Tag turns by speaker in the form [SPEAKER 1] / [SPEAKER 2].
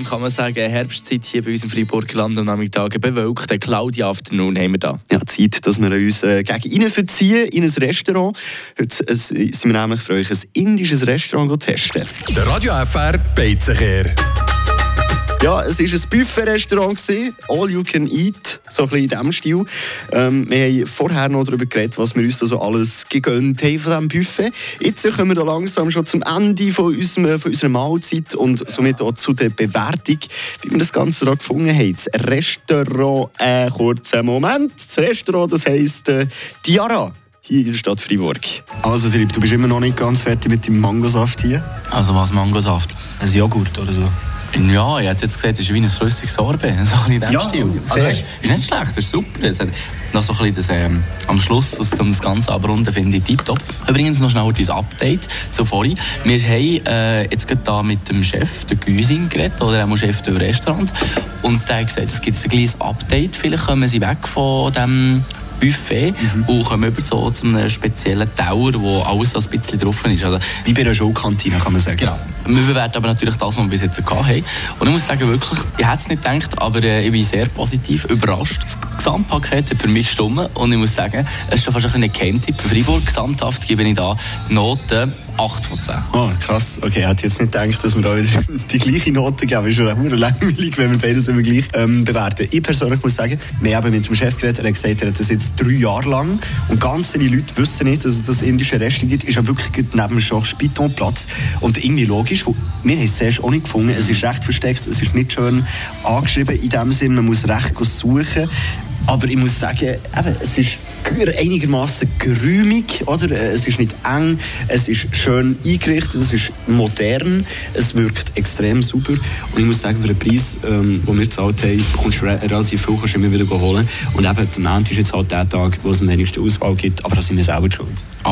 [SPEAKER 1] kann man sagen, Herbstzeit hier bei uns im Freiburger Land und Nachmittag bewölkt. Der Claudia Afternoon haben wir da.
[SPEAKER 2] Ja, Zeit, dass wir uns äh, gegen innen verziehen in ein Restaurant. Heute äh, sind wir nämlich für euch ein indisches Restaurant testen.
[SPEAKER 3] Der Radio FR Beizenkehr.
[SPEAKER 2] Ja, es war ein Buffet-Restaurant, all you can eat, so ein bisschen in diesem Stil. Ähm, wir haben vorher noch darüber geredet, was wir uns da so alles gegönnt haben von diesem Buffet. Jetzt kommen wir da langsam schon zum Ende von, unserem, von unserer Mahlzeit und somit auch zu der Bewertung, wie wir das Ganze da gefunden haben. Das Restaurant, äh, kurzer Moment, das Restaurant, das heisst äh, Diara hier in der Stadt Freiburg. Also Philipp, du bist immer noch nicht ganz fertig mit dem Mangosaft hier?
[SPEAKER 1] Also was Mangosaft?
[SPEAKER 2] Ein Joghurt oder so?
[SPEAKER 1] Ja, ich hätte jetzt gesagt, es ist wie ein flüssiges Sorbet, so ein bisschen in diesem
[SPEAKER 2] Ja,
[SPEAKER 1] Stil. Also, ist, ist nicht schlecht, das ist super. Es hat noch so ein bisschen das, ähm, am Schluss, das, um das Ganze abrunden, finde ich tiptop. Übrigens noch schnell dein Update zu vorhin. Wir haben äh, jetzt gerade da mit dem Chef, der Güsing, geredet, oder auch Chef des Restaurants. Und der hat gesagt, es gibt ein kleines Update. Vielleicht kommen sie weg von dem Buffet und kommen über so zu einem speziellen Tower, wo alles ein bisschen drauf ist. Also,
[SPEAKER 2] Wie bei einer Schulkantine, kann man sagen.
[SPEAKER 1] Genau. Wir bewerten aber natürlich das, was wir bis jetzt haben. Und ich muss sagen, wirklich, ich hätte es nicht gedacht, aber äh, ich bin sehr positiv überrascht. Das Gesamtpaket hat für mich gestimmt und ich muss sagen, es ist schon fast ein Geheimtipp für Freiburg. Gesamthaft gebe ich da die Note 8 von 10.
[SPEAKER 2] Oh, krass. Okay, ich hätte jetzt nicht gedacht, dass wir da wieder die gleiche Note geben. Ist schon auch langweilig, wenn wir beides immer gleich ähm, bewerten. Ich persönlich muss sagen, wir haben mit dem Chef geredet, er hat gesagt, er hat das jetzt drei Jahre lang und ganz viele Leute wissen nicht, dass es das indische Restaurant gibt. Ist ja wirklich neben dem Schach Spitonplatz und irgendwie logisch. Wir haben es zuerst auch nicht gefunden. Es ist recht versteckt, es ist nicht schön angeschrieben in dem Sinn. Man muss recht suchen. Aber ich muss sagen, eben, es ist einigermaßen geräumig, oder? Es ist nicht eng, es ist schön eingerichtet, es ist modern, es wirkt extrem super. Und ich muss sagen, für den Preis, ähm, den wir gezahlt haben, bekommst du re relativ viel, kannst du immer wieder holen. Und eben, der Montag ist jetzt halt der Tag, wo es am wenigsten Auswahl gibt, aber da sind wir selber schuld.
[SPEAKER 1] Absolut.